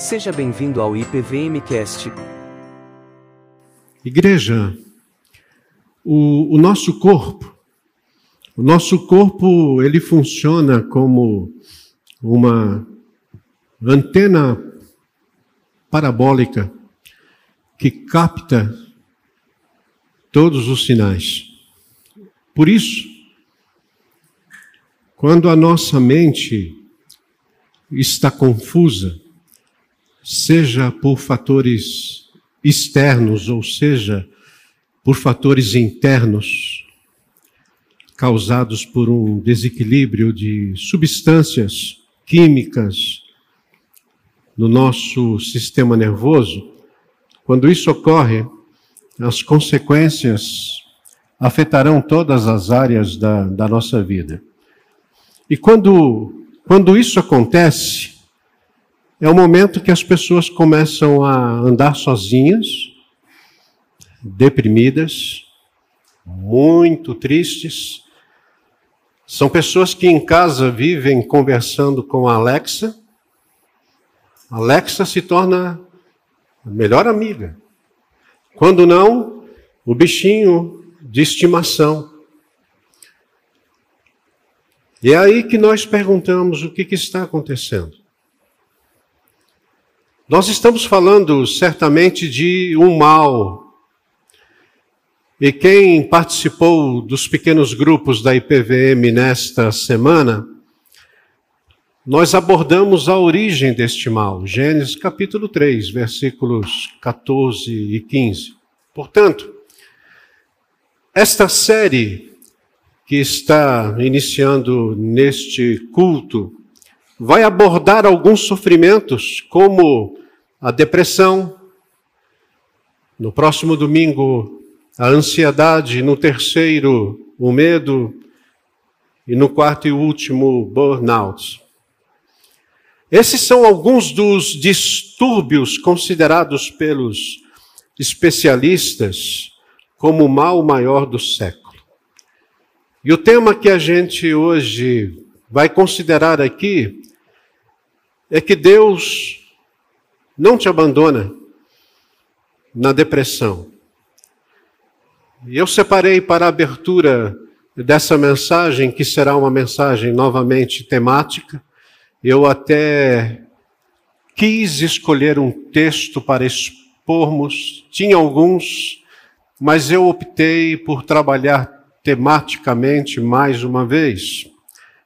Seja bem-vindo ao IPVMcast. Igreja, o, o nosso corpo, o nosso corpo, ele funciona como uma antena parabólica que capta todos os sinais. Por isso, quando a nossa mente está confusa, seja por fatores externos ou seja por fatores internos, causados por um desequilíbrio de substâncias químicas no nosso sistema nervoso, quando isso ocorre, as consequências afetarão todas as áreas da, da nossa vida. E quando, quando isso acontece, é o momento que as pessoas começam a andar sozinhas, deprimidas, muito tristes. São pessoas que em casa vivem conversando com a Alexa. A Alexa se torna a melhor amiga. Quando não, o bichinho de estimação. E é aí que nós perguntamos o que, que está acontecendo. Nós estamos falando certamente de um mal. E quem participou dos pequenos grupos da IPVM nesta semana, nós abordamos a origem deste mal, Gênesis capítulo 3, versículos 14 e 15. Portanto, esta série que está iniciando neste culto vai abordar alguns sofrimentos, como a depressão, no próximo domingo, a ansiedade, no terceiro, o medo, e no quarto e último, burnout. Esses são alguns dos distúrbios considerados pelos especialistas como o mal maior do século. E o tema que a gente hoje vai considerar aqui é que Deus não te abandona na depressão. Eu separei para a abertura dessa mensagem, que será uma mensagem novamente temática, eu até quis escolher um texto para expormos, tinha alguns, mas eu optei por trabalhar tematicamente mais uma vez,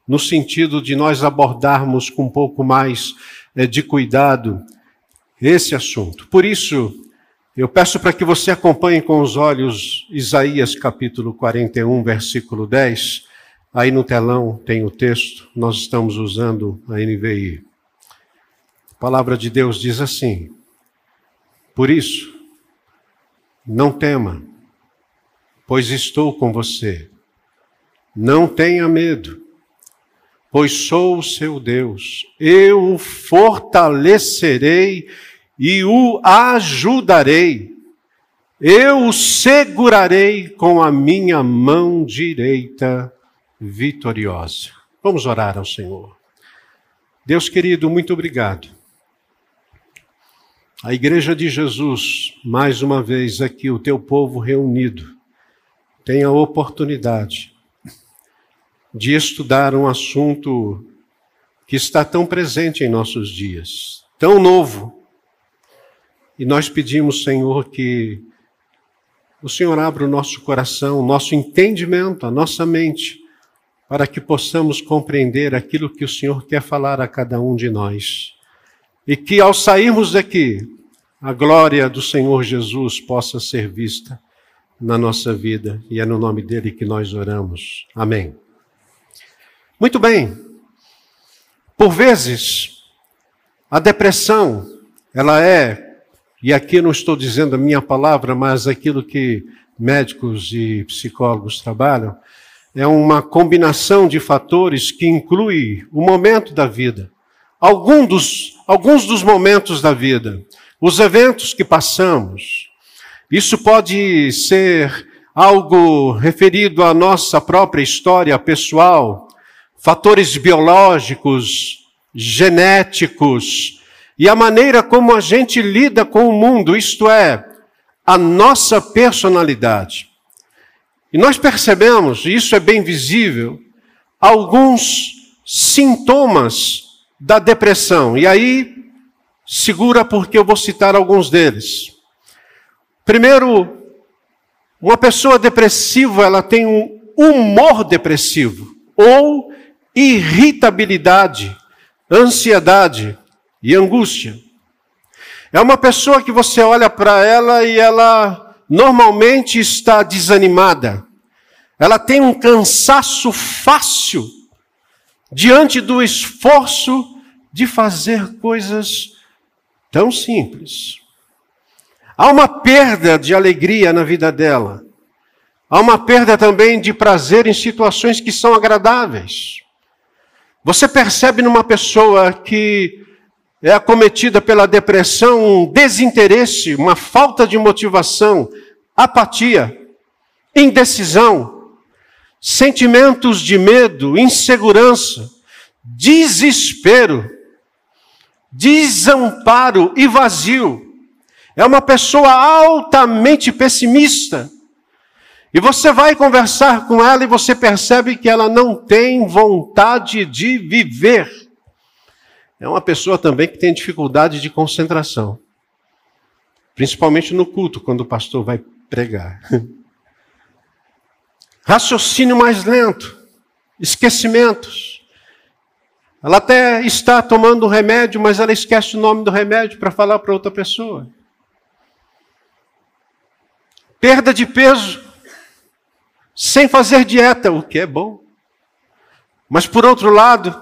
no sentido de nós abordarmos com um pouco mais é, de cuidado esse assunto. Por isso, eu peço para que você acompanhe com os olhos Isaías capítulo 41, versículo 10 Aí no telão tem o texto, nós estamos usando a NVI. A palavra de Deus diz assim: Por isso, não tema, pois estou com você. Não tenha medo, pois sou o seu Deus. Eu o fortalecerei e o ajudarei. Eu o segurarei com a minha mão direita vitoriosa. Vamos orar ao Senhor. Deus querido, muito obrigado. A Igreja de Jesus, mais uma vez aqui, o teu povo reunido, tem a oportunidade de estudar um assunto que está tão presente em nossos dias, tão novo. E nós pedimos, Senhor, que o Senhor abra o nosso coração, o nosso entendimento, a nossa mente, para que possamos compreender aquilo que o Senhor quer falar a cada um de nós. E que ao sairmos daqui, a glória do Senhor Jesus possa ser vista na nossa vida. E é no nome dele que nós oramos. Amém. Muito bem. Por vezes, a depressão, ela é, e aqui não estou dizendo a minha palavra, mas aquilo que médicos e psicólogos trabalham, é uma combinação de fatores que inclui o momento da vida, algum dos, alguns dos momentos da vida, os eventos que passamos. Isso pode ser algo referido à nossa própria história pessoal, fatores biológicos, genéticos, e a maneira como a gente lida com o mundo, isto é, a nossa personalidade. E nós percebemos, e isso é bem visível, alguns sintomas da depressão. E aí, segura porque eu vou citar alguns deles. Primeiro, uma pessoa depressiva, ela tem um humor depressivo ou irritabilidade, ansiedade e angústia. É uma pessoa que você olha para ela e ela normalmente está desanimada. Ela tem um cansaço fácil diante do esforço de fazer coisas tão simples. Há uma perda de alegria na vida dela. Há uma perda também de prazer em situações que são agradáveis. Você percebe numa pessoa que é acometida pela depressão um desinteresse, uma falta de motivação, apatia, indecisão, sentimentos de medo, insegurança, desespero, desamparo e vazio. É uma pessoa altamente pessimista. E você vai conversar com ela e você percebe que ela não tem vontade de viver. É uma pessoa também que tem dificuldade de concentração. Principalmente no culto, quando o pastor vai pregar. Raciocínio mais lento, esquecimentos. Ela até está tomando um remédio, mas ela esquece o nome do remédio para falar para outra pessoa. Perda de peso, sem fazer dieta, o que é bom. Mas por outro lado,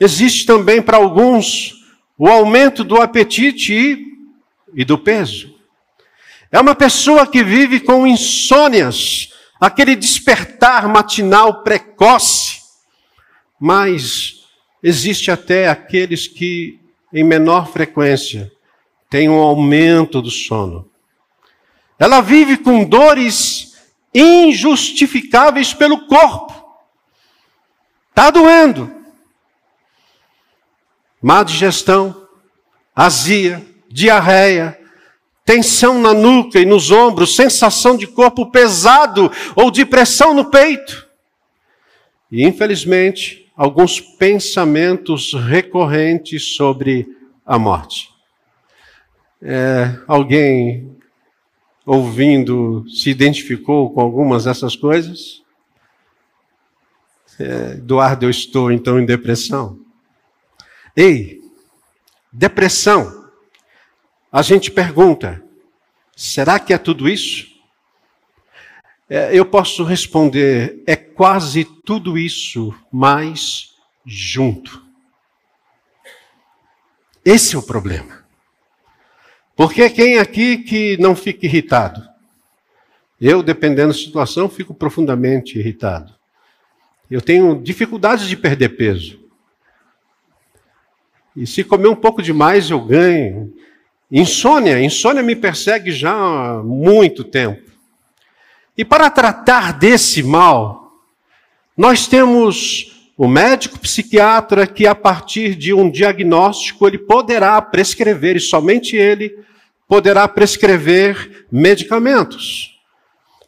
existe também para alguns o aumento do apetite e, e do peso. É uma pessoa que vive com insônias, aquele despertar matinal precoce. Mas existe até aqueles que, em menor frequência, têm um aumento do sono. Ela vive com dores injustificáveis pelo corpo. Está doendo. Má digestão, azia, diarreia, tensão na nuca e nos ombros, sensação de corpo pesado ou de pressão no peito. E, infelizmente, alguns pensamentos recorrentes sobre a morte. É, alguém ouvindo, se identificou com algumas dessas coisas? É, Eduardo, eu estou então em depressão. Ei, depressão. A gente pergunta: será que é tudo isso? É, eu posso responder: é quase tudo isso, mas junto. Esse é o problema. Porque quem aqui que não fica irritado? Eu, dependendo da situação, fico profundamente irritado. Eu tenho dificuldades de perder peso. E se comer um pouco demais, eu ganho. Insônia, insônia me persegue já há muito tempo. E para tratar desse mal, nós temos o médico psiquiatra que, a partir de um diagnóstico, ele poderá prescrever, e somente ele, poderá prescrever medicamentos.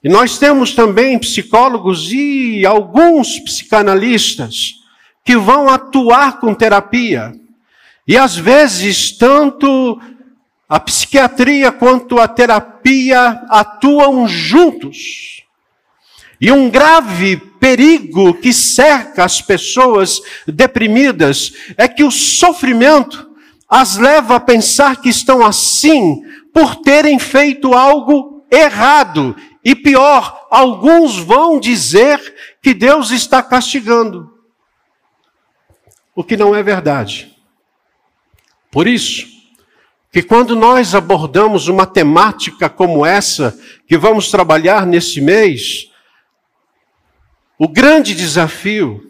E nós temos também psicólogos e alguns psicanalistas que vão atuar com terapia. E às vezes, tanto a psiquiatria quanto a terapia atuam juntos. E um grave perigo que cerca as pessoas deprimidas é que o sofrimento as leva a pensar que estão assim por terem feito algo errado. E pior, alguns vão dizer que Deus está castigando. O que não é verdade. Por isso, que quando nós abordamos uma temática como essa, que vamos trabalhar nesse mês, o grande desafio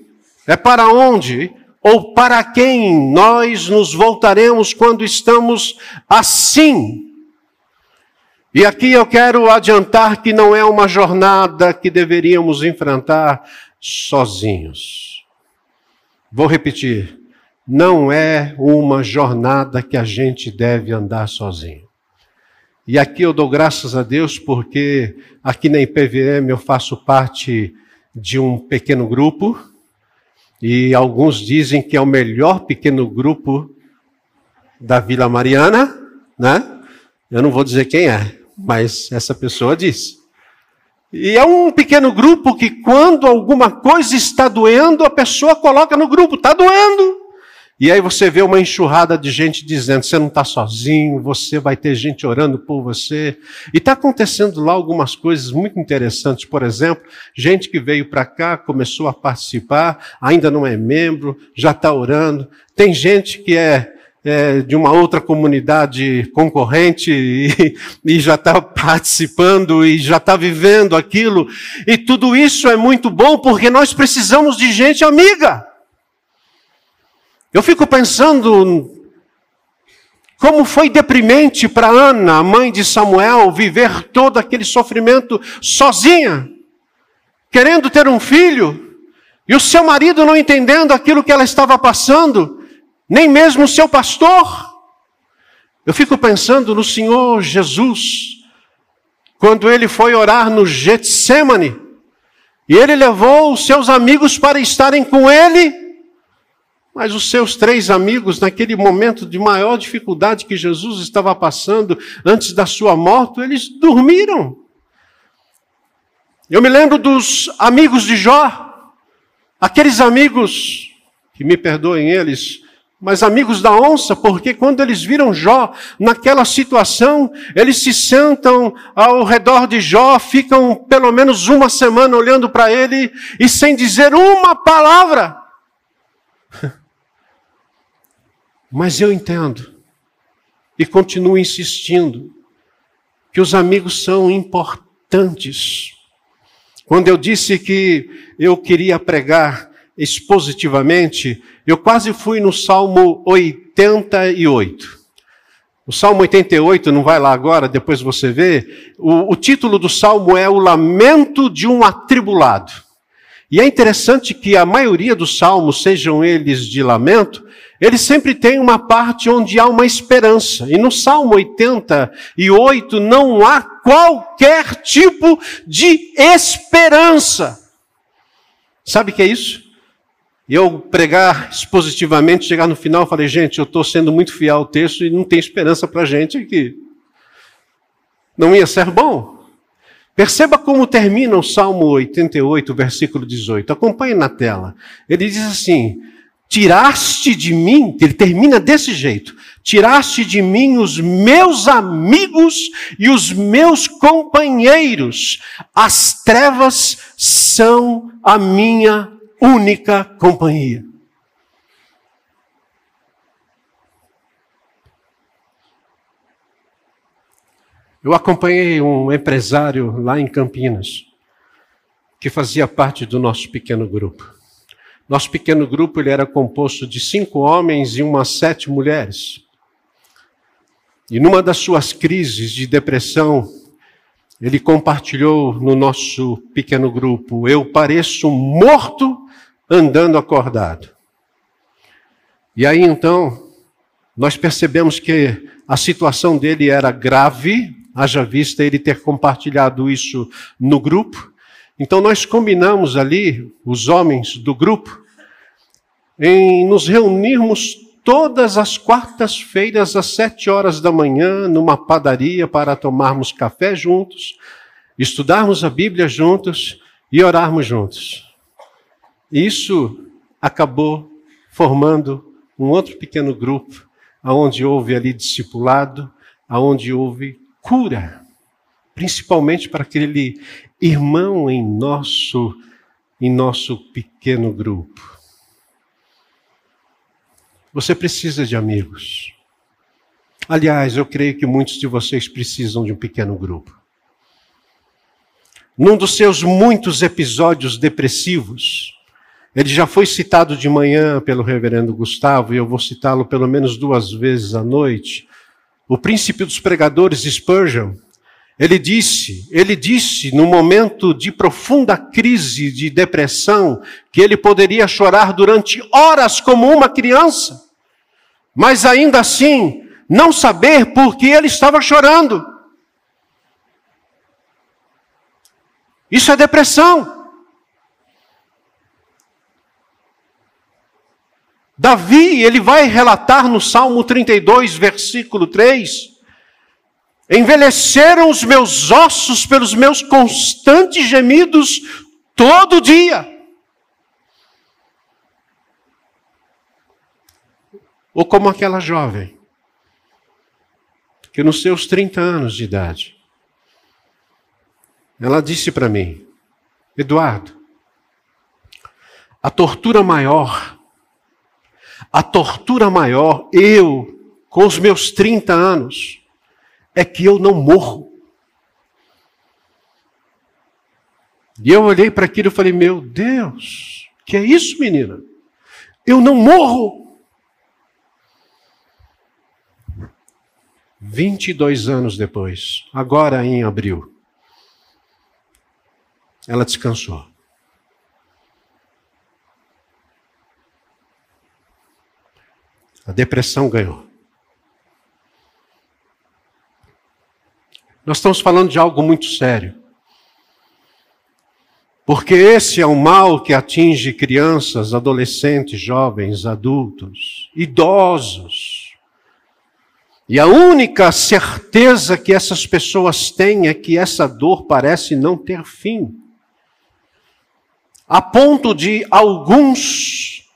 é para onde ou para quem nós nos voltaremos quando estamos assim e aqui eu quero adiantar que não é uma jornada que deveríamos enfrentar sozinhos. Vou repetir. não é uma jornada que a gente deve andar sozinho. E aqui eu dou graças a Deus porque aqui na IPVM eu faço parte de um pequeno grupo e alguns dizem que é o melhor pequeno grupo da Vila Mariana, né? Eu não vou dizer quem é, mas essa pessoa disse. E é um pequeno grupo que, quando alguma coisa está doendo, a pessoa coloca no grupo: está doendo. E aí você vê uma enxurrada de gente dizendo: você não está sozinho, você vai ter gente orando por você. E está acontecendo lá algumas coisas muito interessantes. Por exemplo, gente que veio para cá, começou a participar, ainda não é membro, já está orando. Tem gente que é é, de uma outra comunidade concorrente e, e já está participando e já está vivendo aquilo. E tudo isso é muito bom porque nós precisamos de gente amiga. Eu fico pensando como foi deprimente para Ana, mãe de Samuel, viver todo aquele sofrimento sozinha, querendo ter um filho, e o seu marido não entendendo aquilo que ela estava passando nem mesmo o seu pastor. Eu fico pensando no Senhor Jesus, quando ele foi orar no Getsemane, e ele levou os seus amigos para estarem com ele, mas os seus três amigos, naquele momento de maior dificuldade que Jesus estava passando antes da sua morte, eles dormiram. Eu me lembro dos amigos de Jó, aqueles amigos, que me perdoem eles, mas amigos da onça, porque quando eles viram Jó naquela situação, eles se sentam ao redor de Jó, ficam pelo menos uma semana olhando para ele e sem dizer uma palavra. Mas eu entendo e continuo insistindo que os amigos são importantes. Quando eu disse que eu queria pregar expositivamente, eu quase fui no Salmo 88. O Salmo 88, não vai lá agora, depois você vê. O, o título do Salmo é O Lamento de um Atribulado. E é interessante que a maioria dos salmos, sejam eles de lamento, eles sempre têm uma parte onde há uma esperança. E no Salmo 88 não há qualquer tipo de esperança. Sabe o que é isso? Eu pregar expositivamente, chegar no final, falei, gente, eu estou sendo muito fiel ao texto e não tem esperança para a gente aqui. Não ia ser bom. Perceba como termina o Salmo 88, versículo 18. Acompanhe na tela. Ele diz assim: Tiraste de mim, ele termina desse jeito: Tiraste de mim os meus amigos e os meus companheiros. As trevas são a minha única companhia. Eu acompanhei um empresário lá em Campinas, que fazia parte do nosso pequeno grupo. Nosso pequeno grupo ele era composto de cinco homens e umas sete mulheres. E numa das suas crises de depressão, ele compartilhou no nosso pequeno grupo: Eu pareço morto andando acordado. E aí então, nós percebemos que a situação dele era grave, haja vista ele ter compartilhado isso no grupo. Então nós combinamos ali, os homens do grupo, em nos reunirmos todas as quartas-feiras às sete horas da manhã numa padaria para tomarmos café juntos, estudarmos a Bíblia juntos e orarmos juntos. Isso acabou formando um outro pequeno grupo, aonde houve ali discipulado, aonde houve cura, principalmente para aquele irmão em nosso em nosso pequeno grupo. Você precisa de amigos. Aliás, eu creio que muitos de vocês precisam de um pequeno grupo. Num dos seus muitos episódios depressivos, ele já foi citado de manhã pelo reverendo Gustavo, e eu vou citá-lo pelo menos duas vezes à noite. O príncipe dos pregadores Spurgeon, Ele disse, ele disse no momento de profunda crise de depressão que ele poderia chorar durante horas como uma criança, mas ainda assim não saber por que ele estava chorando. Isso é depressão. Davi, ele vai relatar no Salmo 32, versículo 3, Envelheceram os meus ossos pelos meus constantes gemidos todo dia. Ou como aquela jovem, que nos seus 30 anos de idade, ela disse para mim: Eduardo, a tortura maior, a tortura maior, eu, com os meus 30 anos, é que eu não morro. E eu olhei para aquilo e falei: Meu Deus, que é isso, menina? Eu não morro. 22 anos depois, agora em abril, ela descansou. A depressão ganhou. Nós estamos falando de algo muito sério. Porque esse é o mal que atinge crianças, adolescentes, jovens, adultos, idosos. E a única certeza que essas pessoas têm é que essa dor parece não ter fim. A ponto de alguns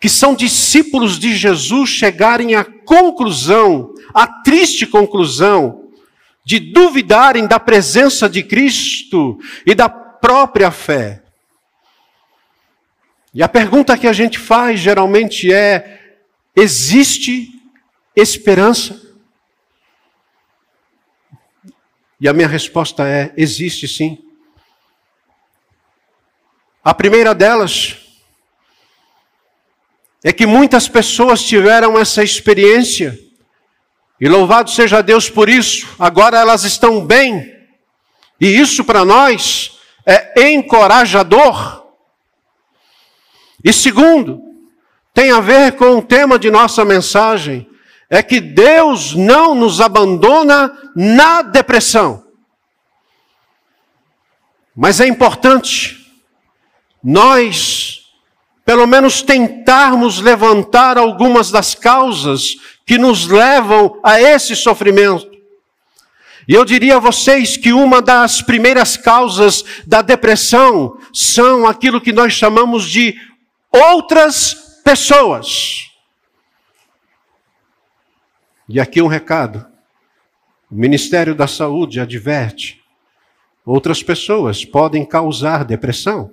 que são discípulos de Jesus chegarem à conclusão, à triste conclusão, de duvidarem da presença de Cristo e da própria fé. E a pergunta que a gente faz geralmente é: existe esperança? E a minha resposta é: existe sim. A primeira delas é que muitas pessoas tiveram essa experiência e louvado seja Deus por isso, agora elas estão bem. E isso para nós é encorajador. E segundo, tem a ver com o tema de nossa mensagem, é que Deus não nos abandona na depressão. Mas é importante nós, pelo menos, tentarmos levantar algumas das causas que nos levam a esse sofrimento. E eu diria a vocês que uma das primeiras causas da depressão são aquilo que nós chamamos de outras pessoas. E aqui um recado. O Ministério da Saúde adverte: outras pessoas podem causar depressão.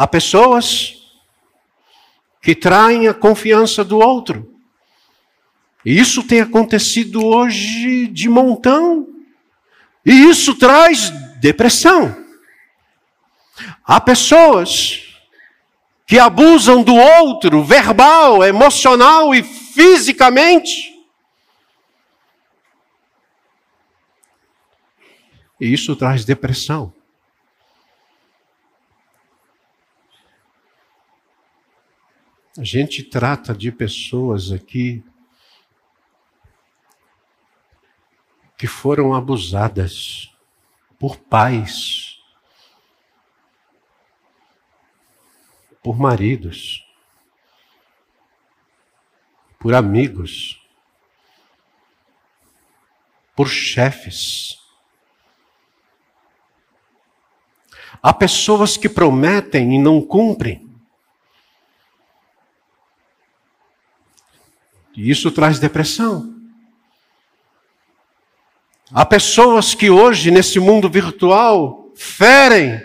Há pessoas que traem a confiança do outro. E isso tem acontecido hoje de montão. E isso traz depressão. Há pessoas que abusam do outro verbal, emocional e fisicamente. E isso traz depressão. A gente trata de pessoas aqui que foram abusadas por pais, por maridos, por amigos, por chefes. Há pessoas que prometem e não cumprem. E isso traz depressão. Há pessoas que hoje, nesse mundo virtual, ferem,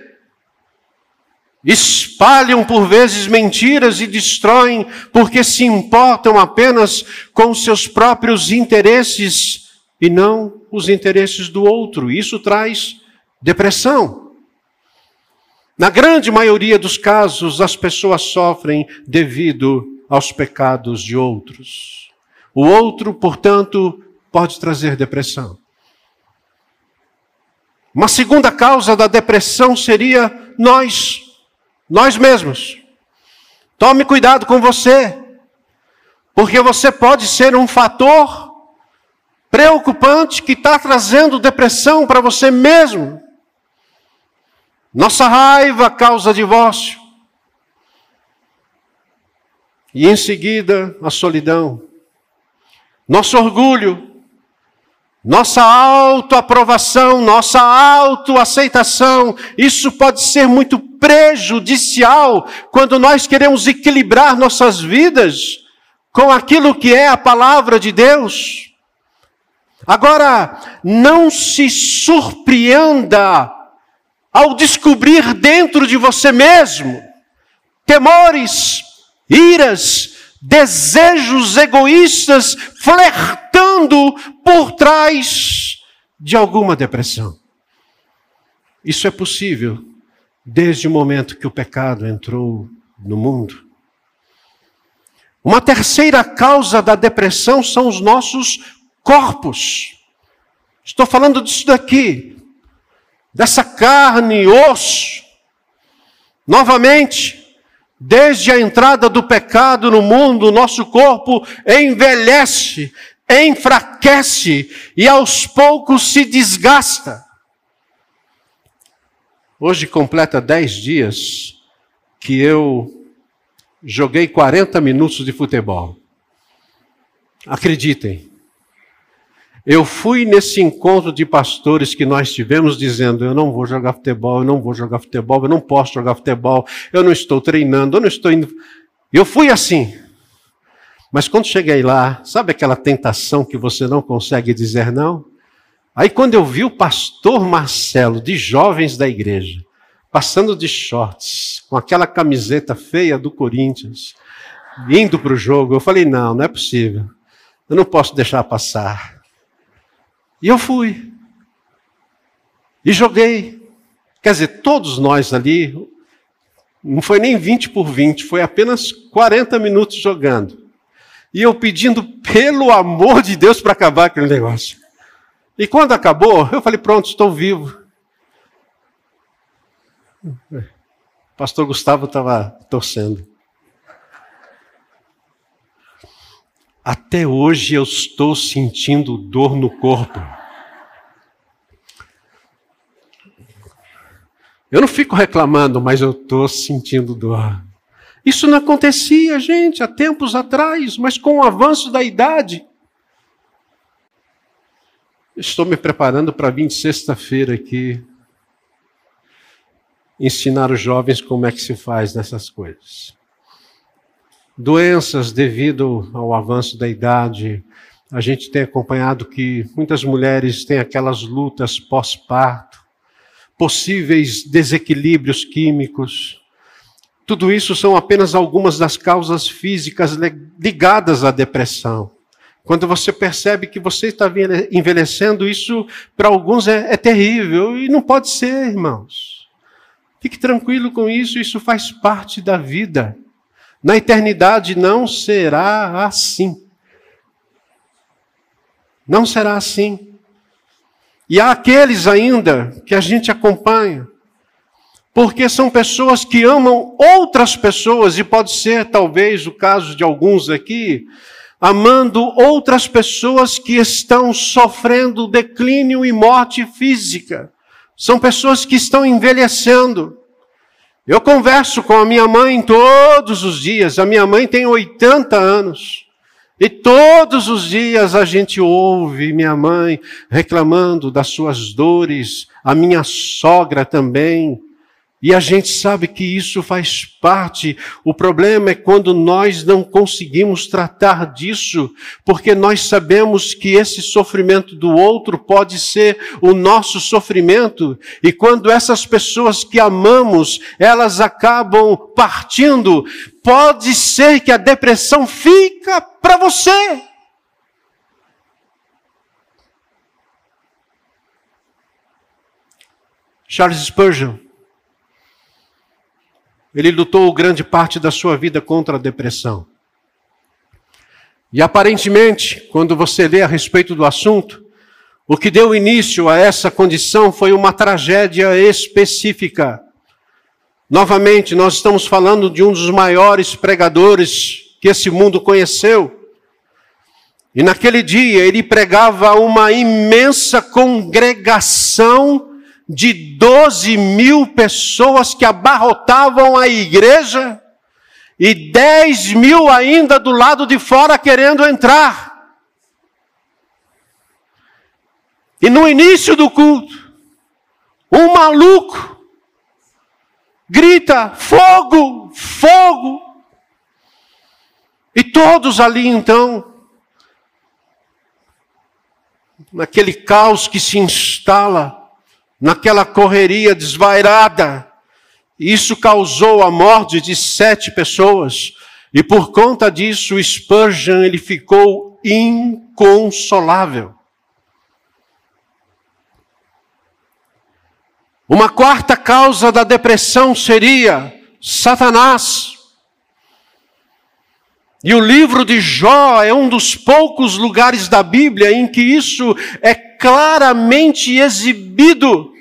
espalham por vezes mentiras e destroem porque se importam apenas com seus próprios interesses e não os interesses do outro. Isso traz depressão. Na grande maioria dos casos, as pessoas sofrem devido aos pecados de outros. O outro, portanto, pode trazer depressão. Uma segunda causa da depressão seria nós, nós mesmos. Tome cuidado com você, porque você pode ser um fator preocupante que está trazendo depressão para você mesmo. Nossa raiva causa divórcio. E em seguida, a solidão. Nosso orgulho, nossa autoaprovação, nossa autoaceitação, isso pode ser muito prejudicial quando nós queremos equilibrar nossas vidas com aquilo que é a palavra de Deus. Agora, não se surpreenda ao descobrir dentro de você mesmo temores, iras, desejos egoístas flertando por trás de alguma depressão. Isso é possível desde o momento que o pecado entrou no mundo. Uma terceira causa da depressão são os nossos corpos. Estou falando disso daqui, dessa carne e osso. Novamente, Desde a entrada do pecado no mundo, nosso corpo envelhece, enfraquece e aos poucos se desgasta. Hoje completa dez dias que eu joguei 40 minutos de futebol. Acreditem, eu fui nesse encontro de pastores que nós tivemos dizendo: eu não vou jogar futebol, eu não vou jogar futebol, eu não posso jogar futebol, eu não estou treinando, eu não estou indo. Eu fui assim. Mas quando cheguei lá, sabe aquela tentação que você não consegue dizer não? Aí quando eu vi o pastor Marcelo, de jovens da igreja, passando de shorts, com aquela camiseta feia do Corinthians, indo para o jogo, eu falei: não, não é possível. Eu não posso deixar passar. E eu fui. E joguei. Quer dizer, todos nós ali, não foi nem 20 por 20, foi apenas 40 minutos jogando. E eu pedindo, pelo amor de Deus, para acabar aquele negócio. E quando acabou, eu falei: pronto, estou vivo. O pastor Gustavo estava torcendo. Até hoje eu estou sentindo dor no corpo. Eu não fico reclamando, mas eu estou sentindo dor. Isso não acontecia, gente, há tempos atrás, mas com o avanço da idade. Estou me preparando para vir sexta-feira aqui ensinar os jovens como é que se faz nessas coisas doenças devido ao avanço da idade. A gente tem acompanhado que muitas mulheres têm aquelas lutas pós-parto, possíveis desequilíbrios químicos. Tudo isso são apenas algumas das causas físicas ligadas à depressão. Quando você percebe que você está envelhecendo, isso para alguns é, é terrível e não pode ser, irmãos. Fique tranquilo com isso, isso faz parte da vida. Na eternidade não será assim. Não será assim. E há aqueles ainda que a gente acompanha, porque são pessoas que amam outras pessoas, e pode ser talvez o caso de alguns aqui, amando outras pessoas que estão sofrendo declínio e morte física. São pessoas que estão envelhecendo. Eu converso com a minha mãe todos os dias. A minha mãe tem 80 anos. E todos os dias a gente ouve minha mãe reclamando das suas dores, a minha sogra também. E a gente sabe que isso faz parte. O problema é quando nós não conseguimos tratar disso, porque nós sabemos que esse sofrimento do outro pode ser o nosso sofrimento. E quando essas pessoas que amamos, elas acabam partindo, pode ser que a depressão fica para você. Charles Spurgeon ele lutou grande parte da sua vida contra a depressão. E aparentemente, quando você lê a respeito do assunto, o que deu início a essa condição foi uma tragédia específica. Novamente, nós estamos falando de um dos maiores pregadores que esse mundo conheceu. E naquele dia ele pregava uma imensa congregação de 12 mil pessoas que abarrotavam a igreja e 10 mil ainda do lado de fora querendo entrar. E no início do culto, um maluco grita: fogo, fogo. E todos ali então, naquele caos que se instala, naquela correria desvairada, isso causou a morte de sete pessoas. E por conta disso, Spurgeon ele ficou inconsolável. Uma quarta causa da depressão seria Satanás. E o livro de Jó é um dos poucos lugares da Bíblia em que isso é claramente exibido.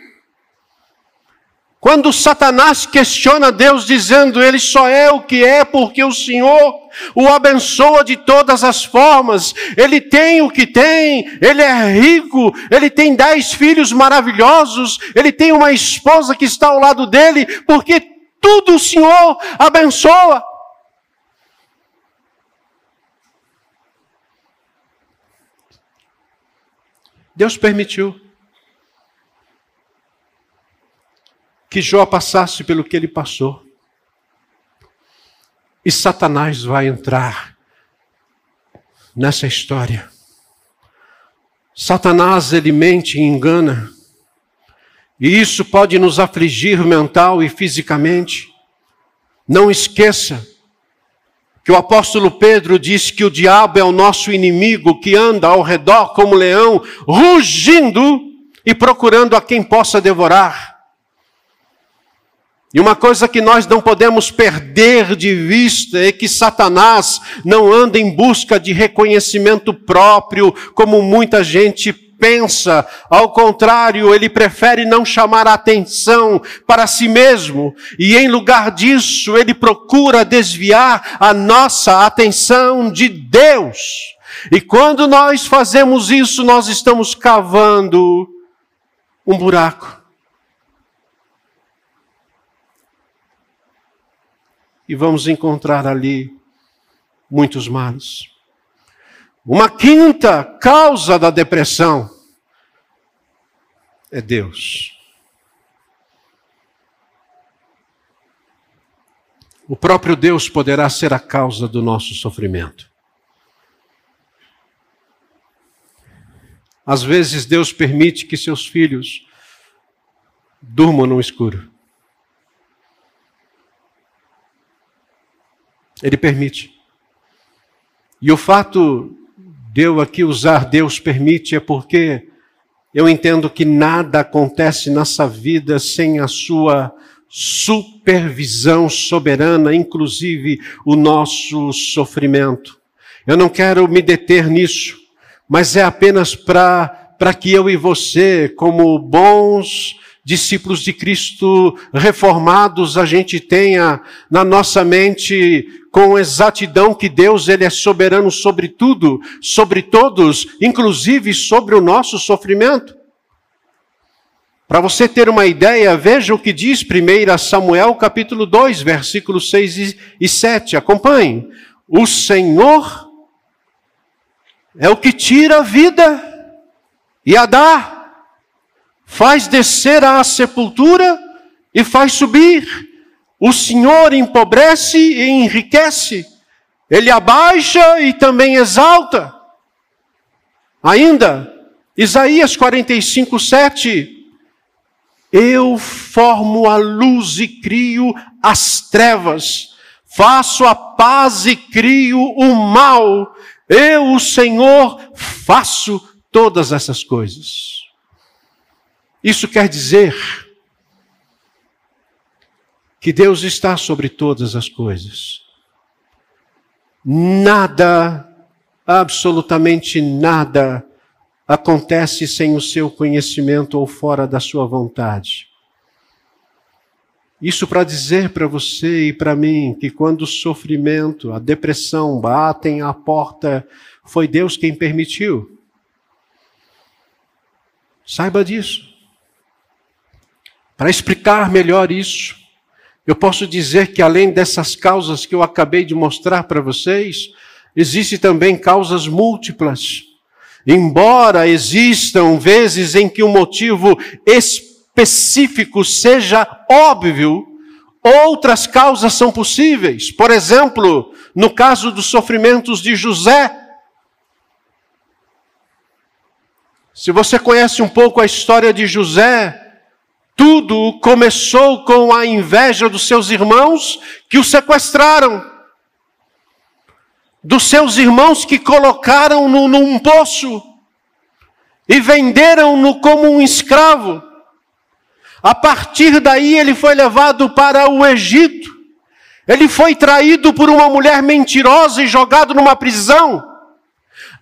Quando Satanás questiona Deus, dizendo ele só é o que é porque o Senhor o abençoa de todas as formas, ele tem o que tem, ele é rico, ele tem dez filhos maravilhosos, ele tem uma esposa que está ao lado dele, porque tudo o Senhor abençoa. Deus permitiu. Que Jó passasse pelo que ele passou. E Satanás vai entrar nessa história. Satanás ele mente e engana. E isso pode nos afligir mental e fisicamente. Não esqueça que o apóstolo Pedro diz que o diabo é o nosso inimigo que anda ao redor como leão, rugindo e procurando a quem possa devorar. E uma coisa que nós não podemos perder de vista é que Satanás não anda em busca de reconhecimento próprio, como muita gente pensa. Ao contrário, ele prefere não chamar a atenção para si mesmo. E em lugar disso, ele procura desviar a nossa atenção de Deus. E quando nós fazemos isso, nós estamos cavando um buraco e vamos encontrar ali muitos males. Uma quinta causa da depressão é Deus. O próprio Deus poderá ser a causa do nosso sofrimento. Às vezes Deus permite que seus filhos durmam no escuro. Ele permite. E o fato de eu aqui usar Deus permite é porque eu entendo que nada acontece nessa vida sem a sua supervisão soberana, inclusive o nosso sofrimento. Eu não quero me deter nisso, mas é apenas para que eu e você, como bons discípulos de Cristo reformados, a gente tenha na nossa mente com exatidão que Deus ele é soberano sobre tudo, sobre todos, inclusive sobre o nosso sofrimento. Para você ter uma ideia, veja o que diz 1 Samuel capítulo 2, versículos 6 e 7. Acompanhe. O Senhor é o que tira a vida e a dá faz descer à sepultura e faz subir. O Senhor empobrece e enriquece. Ele abaixa e também exalta. Ainda, Isaías 45, 7. Eu formo a luz e crio as trevas, faço a paz e crio o mal. Eu, o Senhor, faço todas essas coisas. Isso quer dizer que Deus está sobre todas as coisas. Nada absolutamente nada acontece sem o seu conhecimento ou fora da sua vontade. Isso para dizer para você e para mim que quando o sofrimento, a depressão batem à porta, foi Deus quem permitiu. Saiba disso. Para explicar melhor isso, eu posso dizer que além dessas causas que eu acabei de mostrar para vocês, existem também causas múltiplas. Embora existam vezes em que o um motivo específico seja óbvio, outras causas são possíveis. Por exemplo, no caso dos sofrimentos de José, se você conhece um pouco a história de José, tudo começou com a inveja dos seus irmãos que o sequestraram. Dos seus irmãos que colocaram-no num poço e venderam-no como um escravo. A partir daí ele foi levado para o Egito. Ele foi traído por uma mulher mentirosa e jogado numa prisão.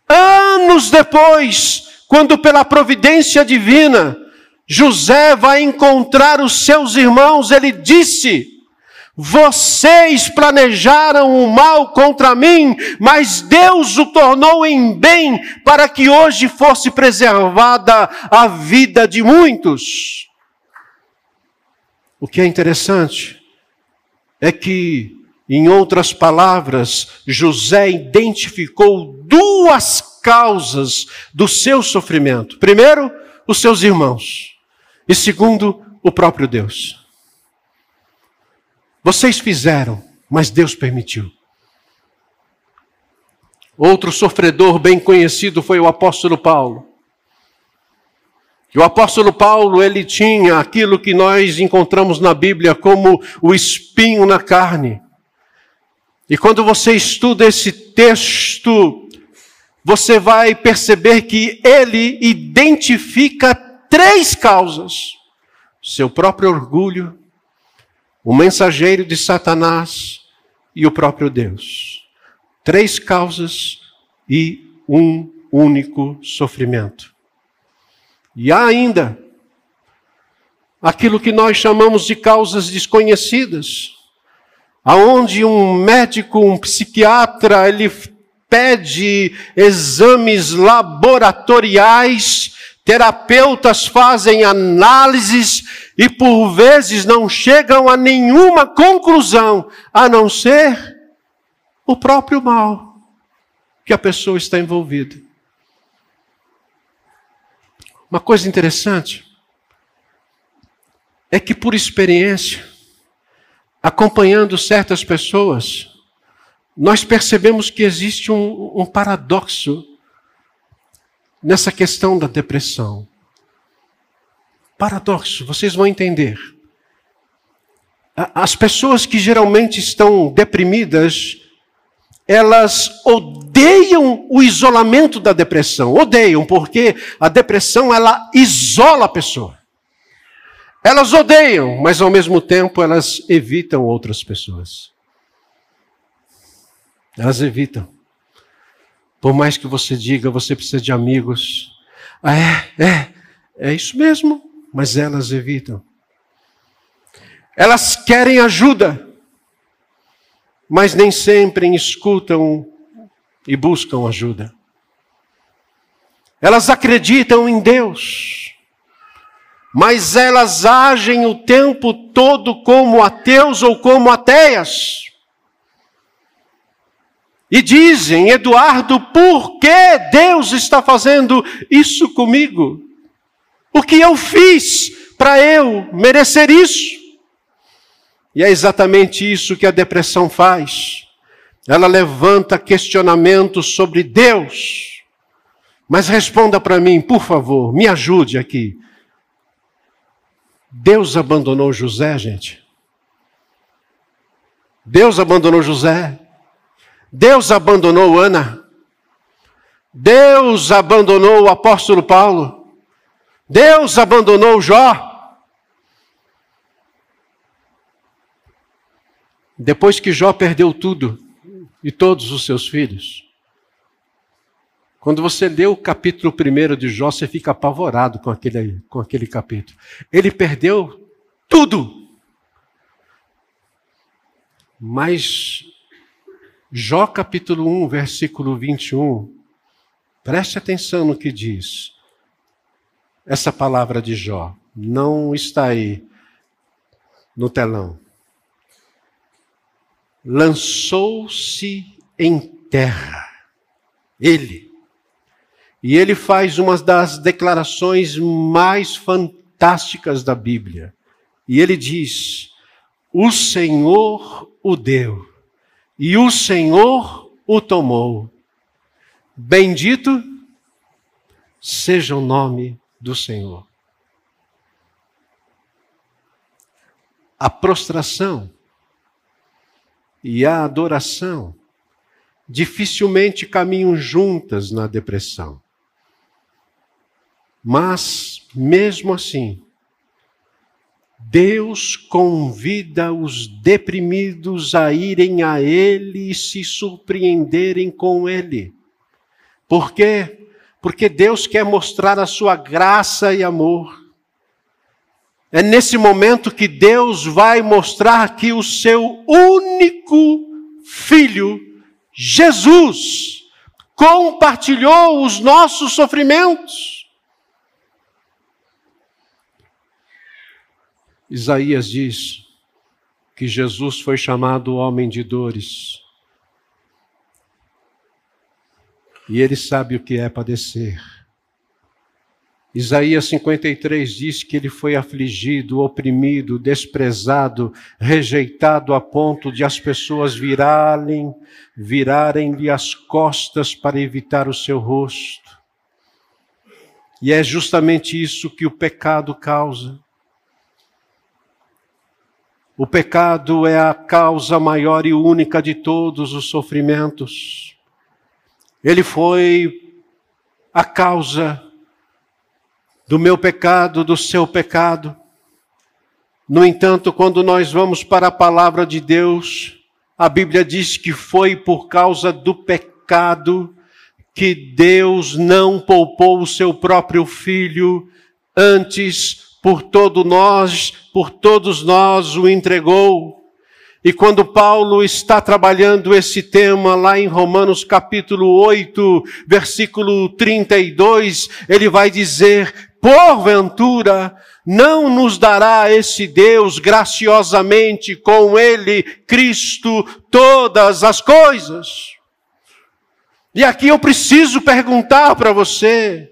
Anos depois, quando pela providência divina José vai encontrar os seus irmãos, ele disse: Vocês planejaram o mal contra mim, mas Deus o tornou em bem para que hoje fosse preservada a vida de muitos. O que é interessante é que, em outras palavras, José identificou duas causas do seu sofrimento. Primeiro, os seus irmãos. E segundo, o próprio Deus. Vocês fizeram, mas Deus permitiu. Outro sofredor bem conhecido foi o apóstolo Paulo. E o apóstolo Paulo, ele tinha aquilo que nós encontramos na Bíblia como o espinho na carne. E quando você estuda esse texto, você vai perceber que ele identifica três causas: seu próprio orgulho, o mensageiro de Satanás e o próprio Deus. Três causas e um único sofrimento. E há ainda aquilo que nós chamamos de causas desconhecidas, aonde um médico, um psiquiatra, ele pede exames laboratoriais Terapeutas fazem análises e por vezes não chegam a nenhuma conclusão, a não ser o próprio mal que a pessoa está envolvida. Uma coisa interessante é que, por experiência, acompanhando certas pessoas, nós percebemos que existe um, um paradoxo nessa questão da depressão. Paradoxo, vocês vão entender. As pessoas que geralmente estão deprimidas, elas odeiam o isolamento da depressão. Odeiam, porque a depressão ela isola a pessoa. Elas odeiam, mas ao mesmo tempo elas evitam outras pessoas. Elas evitam. Por mais que você diga, você precisa de amigos. Ah, é, é, é isso mesmo, mas elas evitam. Elas querem ajuda, mas nem sempre escutam e buscam ajuda. Elas acreditam em Deus, mas elas agem o tempo todo como ateus ou como ateias. E dizem, Eduardo, por que Deus está fazendo isso comigo? O que eu fiz para eu merecer isso? E é exatamente isso que a depressão faz. Ela levanta questionamentos sobre Deus. Mas responda para mim, por favor, me ajude aqui. Deus abandonou José, gente? Deus abandonou José? Deus abandonou Ana. Deus abandonou o apóstolo Paulo. Deus abandonou Jó. Depois que Jó perdeu tudo e todos os seus filhos, Quando você lê o capítulo 1 de Jó, você fica apavorado com aquele, com aquele capítulo. Ele perdeu tudo. Mas Jó capítulo 1, versículo 21, preste atenção no que diz. Essa palavra de Jó não está aí no telão. Lançou-se em terra. Ele e ele faz uma das declarações mais fantásticas da Bíblia. E ele diz: O Senhor o deu, e o Senhor o tomou. Bendito seja o nome do Senhor. A prostração e a adoração dificilmente caminham juntas na depressão. Mas, mesmo assim, Deus convida os deprimidos a irem a Ele e se surpreenderem com Ele. Por quê? Porque Deus quer mostrar a sua graça e amor. É nesse momento que Deus vai mostrar que o seu único filho, Jesus, compartilhou os nossos sofrimentos. Isaías diz que Jesus foi chamado homem de dores. E ele sabe o que é padecer. Isaías 53 diz que ele foi afligido, oprimido, desprezado, rejeitado a ponto de as pessoas virarem, virarem-lhe as costas para evitar o seu rosto. E é justamente isso que o pecado causa. O pecado é a causa maior e única de todos os sofrimentos. Ele foi a causa do meu pecado, do seu pecado. No entanto, quando nós vamos para a palavra de Deus, a Bíblia diz que foi por causa do pecado que Deus não poupou o seu próprio filho, antes por todo nós, por todos nós o entregou. E quando Paulo está trabalhando esse tema lá em Romanos capítulo 8, versículo 32, ele vai dizer: porventura não nos dará esse Deus graciosamente com ele, Cristo, todas as coisas? E aqui eu preciso perguntar para você,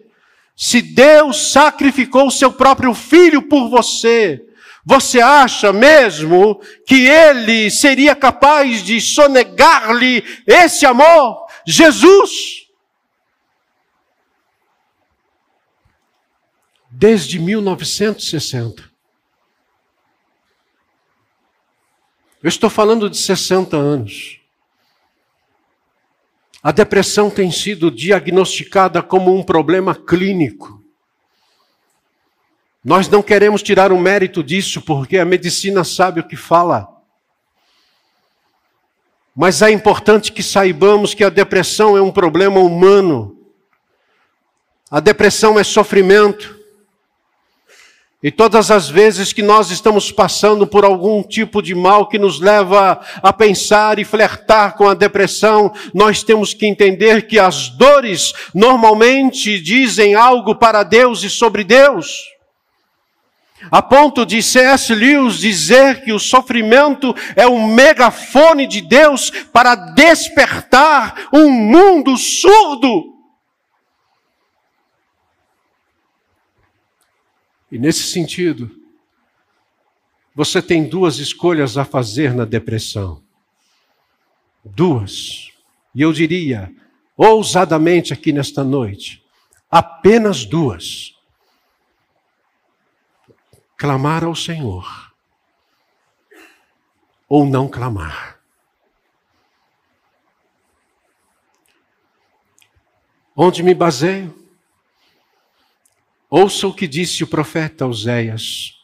se Deus sacrificou o seu próprio filho por você, você acha mesmo que ele seria capaz de sonegar-lhe esse amor? Jesus! Desde 1960. Eu estou falando de 60 anos. A depressão tem sido diagnosticada como um problema clínico. Nós não queremos tirar o mérito disso, porque a medicina sabe o que fala. Mas é importante que saibamos que a depressão é um problema humano. A depressão é sofrimento. E todas as vezes que nós estamos passando por algum tipo de mal que nos leva a pensar e flertar com a depressão, nós temos que entender que as dores normalmente dizem algo para Deus e sobre Deus. A ponto de C.S. Lewis dizer que o sofrimento é um megafone de Deus para despertar um mundo surdo. E nesse sentido, você tem duas escolhas a fazer na depressão. Duas. E eu diria, ousadamente aqui nesta noite, apenas duas. Clamar ao Senhor ou não clamar. Onde me baseio? Ouça o que disse o profeta Oséias.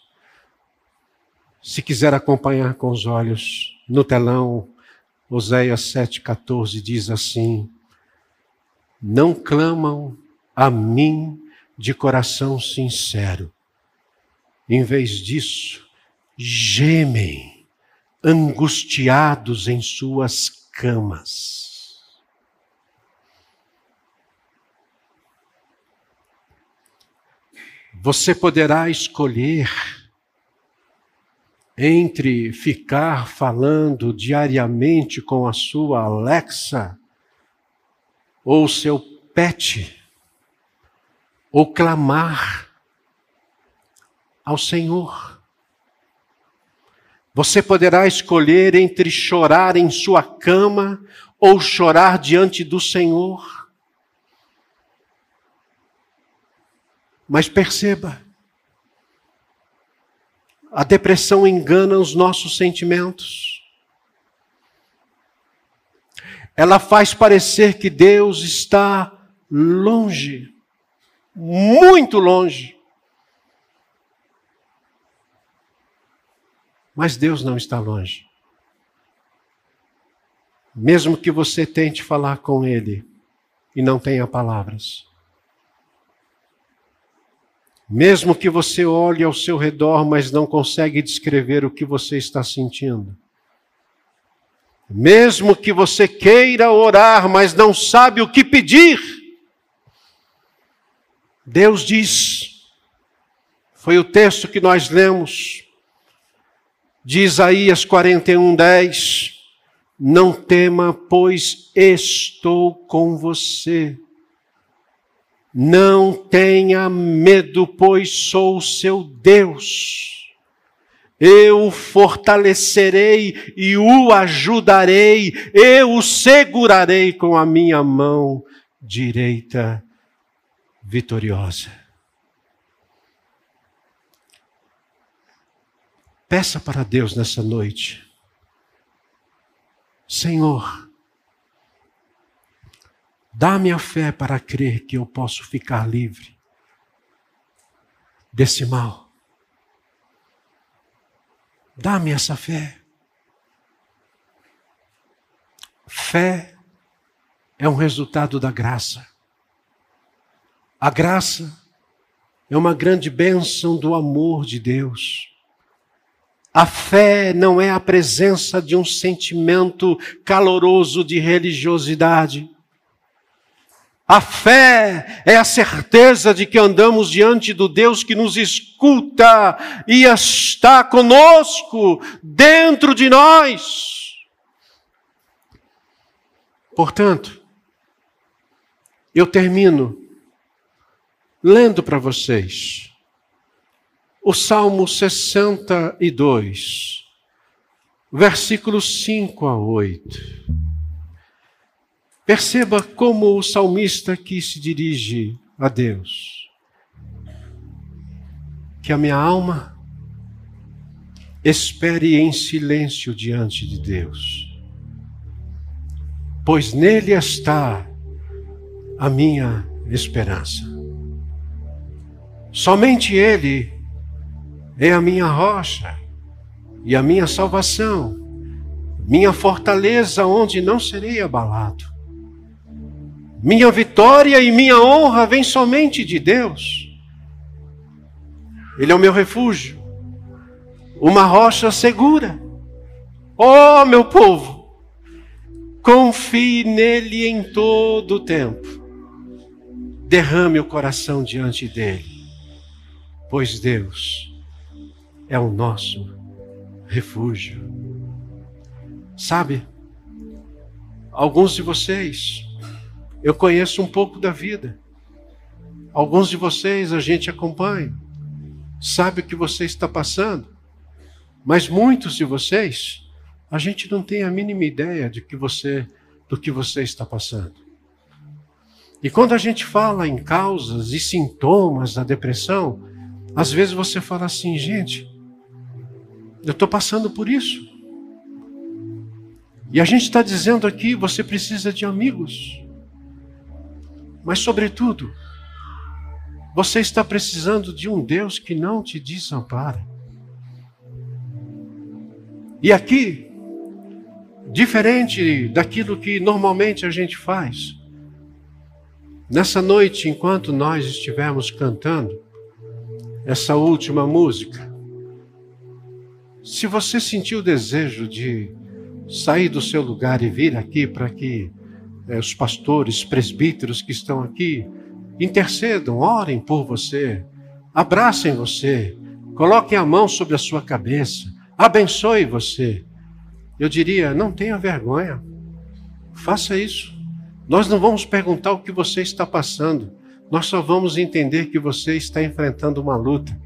Se quiser acompanhar com os olhos no telão, Oséias 7,14 diz assim: não clamam a mim de coração sincero. Em vez disso, gemem, angustiados em suas camas. Você poderá escolher entre ficar falando diariamente com a sua Alexa ou seu pet, ou clamar ao Senhor. Você poderá escolher entre chorar em sua cama ou chorar diante do Senhor. Mas perceba, a depressão engana os nossos sentimentos. Ela faz parecer que Deus está longe, muito longe. Mas Deus não está longe. Mesmo que você tente falar com Ele e não tenha palavras. Mesmo que você olhe ao seu redor, mas não consegue descrever o que você está sentindo. Mesmo que você queira orar, mas não sabe o que pedir. Deus diz, foi o texto que nós lemos, de Isaías 41, 10. Não tema, pois estou com você. Não tenha medo, pois sou o seu Deus. Eu o fortalecerei e o ajudarei, eu o segurarei com a minha mão direita vitoriosa. Peça para Deus nessa noite, Senhor, Dá-me a fé para crer que eu posso ficar livre desse mal. Dá-me essa fé. Fé é um resultado da graça. A graça é uma grande bênção do amor de Deus. A fé não é a presença de um sentimento caloroso de religiosidade. A fé é a certeza de que andamos diante do Deus que nos escuta e está conosco, dentro de nós. Portanto, eu termino lendo para vocês o Salmo 62, versículos 5 a 8. Perceba como o salmista aqui se dirige a Deus. Que a minha alma espere em silêncio diante de Deus, pois nele está a minha esperança. Somente Ele é a minha rocha e a minha salvação, minha fortaleza onde não serei abalado. Minha vitória e minha honra vem somente de Deus. Ele é o meu refúgio, uma rocha segura. Oh, meu povo, confie nele em todo o tempo. Derrame o coração diante dele, pois Deus é o nosso refúgio. Sabe, alguns de vocês eu conheço um pouco da vida. Alguns de vocês a gente acompanha, sabe o que você está passando, mas muitos de vocês a gente não tem a mínima ideia de que você do que você está passando. E quando a gente fala em causas e sintomas da depressão, às vezes você fala assim, gente, eu estou passando por isso. E a gente está dizendo aqui, você precisa de amigos. Mas, sobretudo, você está precisando de um Deus que não te desampara. E aqui, diferente daquilo que normalmente a gente faz, Nessa noite, enquanto nós estivermos cantando essa última música, se você sentiu o desejo de sair do seu lugar e vir aqui para que é, os pastores, presbíteros que estão aqui intercedam, orem por você, abracem você, coloquem a mão sobre a sua cabeça, abençoe você. Eu diria, não tenha vergonha, faça isso. Nós não vamos perguntar o que você está passando, nós só vamos entender que você está enfrentando uma luta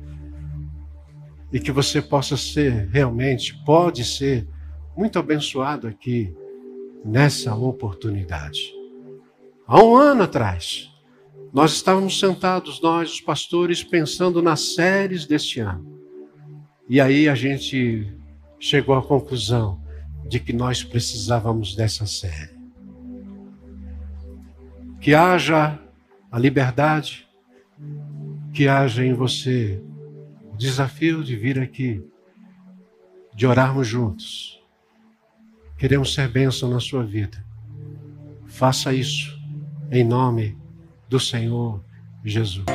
e que você possa ser realmente, pode ser muito abençoado aqui nessa oportunidade. Há um ano atrás, nós estávamos sentados, nós, os pastores, pensando nas séries deste ano. E aí a gente chegou à conclusão de que nós precisávamos dessa série que haja a liberdade, que haja em você o desafio de vir aqui, de orarmos juntos. Queremos ser bênção na sua vida. Faça isso em nome do Senhor Jesus.